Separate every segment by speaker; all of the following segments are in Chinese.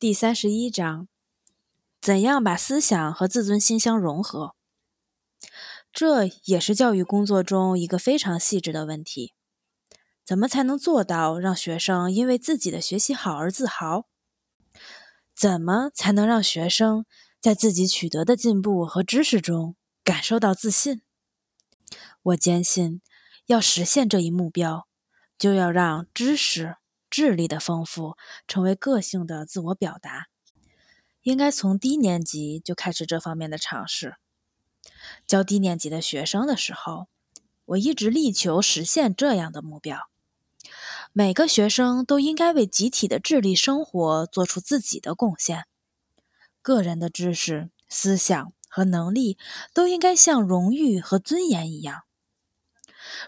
Speaker 1: 第三十一章：怎样把思想和自尊心相融合？这也是教育工作中一个非常细致的问题。怎么才能做到让学生因为自己的学习好而自豪？怎么才能让学生在自己取得的进步和知识中感受到自信？我坚信，要实现这一目标，就要让知识。智力的丰富成为个性的自我表达，应该从低年级就开始这方面的尝试。教低年级的学生的时候，我一直力求实现这样的目标：每个学生都应该为集体的智力生活做出自己的贡献，个人的知识、思想和能力都应该像荣誉和尊严一样。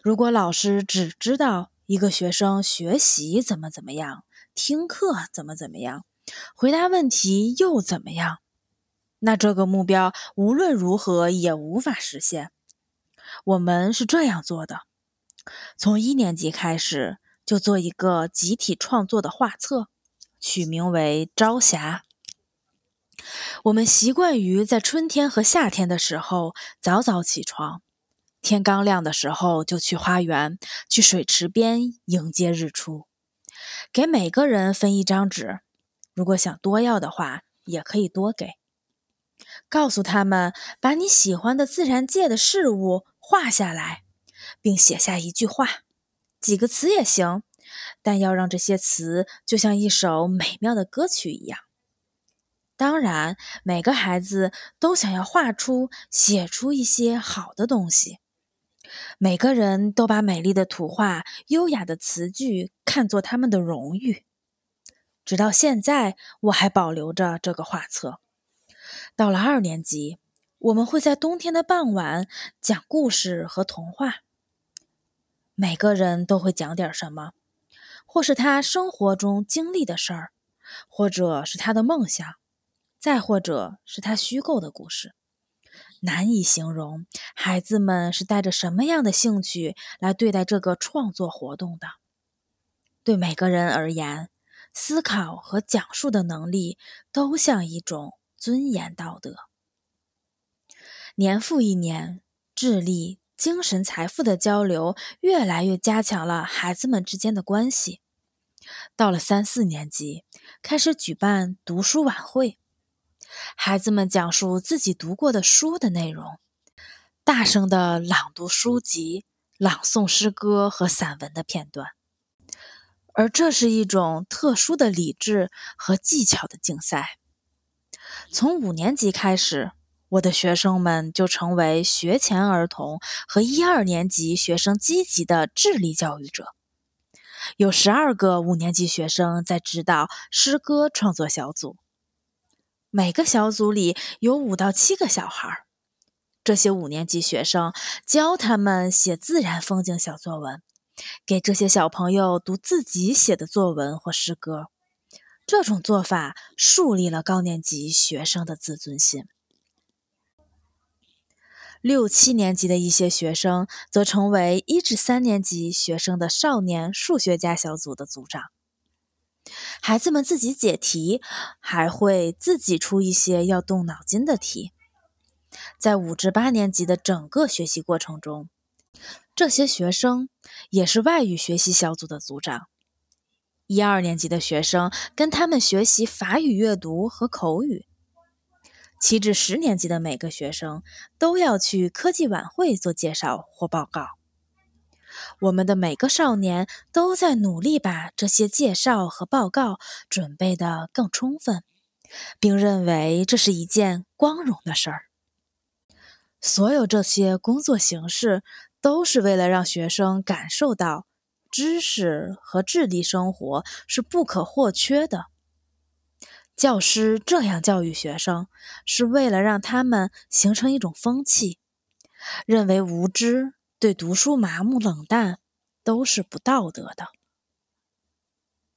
Speaker 1: 如果老师只知道，一个学生学习怎么怎么样，听课怎么怎么样，回答问题又怎么样？那这个目标无论如何也无法实现。我们是这样做的：从一年级开始就做一个集体创作的画册，取名为《朝霞》。我们习惯于在春天和夏天的时候早早起床。天刚亮的时候，就去花园、去水池边迎接日出。给每个人分一张纸，如果想多要的话，也可以多给。告诉他们，把你喜欢的自然界的事物画下来，并写下一句话，几个词也行，但要让这些词就像一首美妙的歌曲一样。当然，每个孩子都想要画出、写出一些好的东西。每个人都把美丽的图画、优雅的词句看作他们的荣誉。直到现在，我还保留着这个画册。到了二年级，我们会在冬天的傍晚讲故事和童话。每个人都会讲点什么，或是他生活中经历的事儿，或者是他的梦想，再或者是他虚构的故事。难以形容，孩子们是带着什么样的兴趣来对待这个创作活动的。对每个人而言，思考和讲述的能力都像一种尊严道德。年复一年，智力、精神财富的交流越来越加强了孩子们之间的关系。到了三四年级，开始举办读书晚会。孩子们讲述自己读过的书的内容，大声的朗读书籍、朗诵诗歌和散文的片段，而这是一种特殊的理智和技巧的竞赛。从五年级开始，我的学生们就成为学前儿童和一二年级学生积极的智力教育者。有十二个五年级学生在指导诗歌创作小组。每个小组里有五到七个小孩，这些五年级学生教他们写自然风景小作文，给这些小朋友读自己写的作文或诗歌。这种做法树立了高年级学生的自尊心。六七年级的一些学生则成为一至三年级学生的少年数学家小组的组长。孩子们自己解题，还会自己出一些要动脑筋的题。在五至八年级的整个学习过程中，这些学生也是外语学习小组的组长。一二年级的学生跟他们学习法语阅读和口语。七至十年级的每个学生都要去科技晚会做介绍或报告。我们的每个少年都在努力把这些介绍和报告准备得更充分，并认为这是一件光荣的事儿。所有这些工作形式都是为了让学生感受到知识和智力生活是不可或缺的。教师这样教育学生，是为了让他们形成一种风气，认为无知。对读书麻木冷淡，都是不道德的。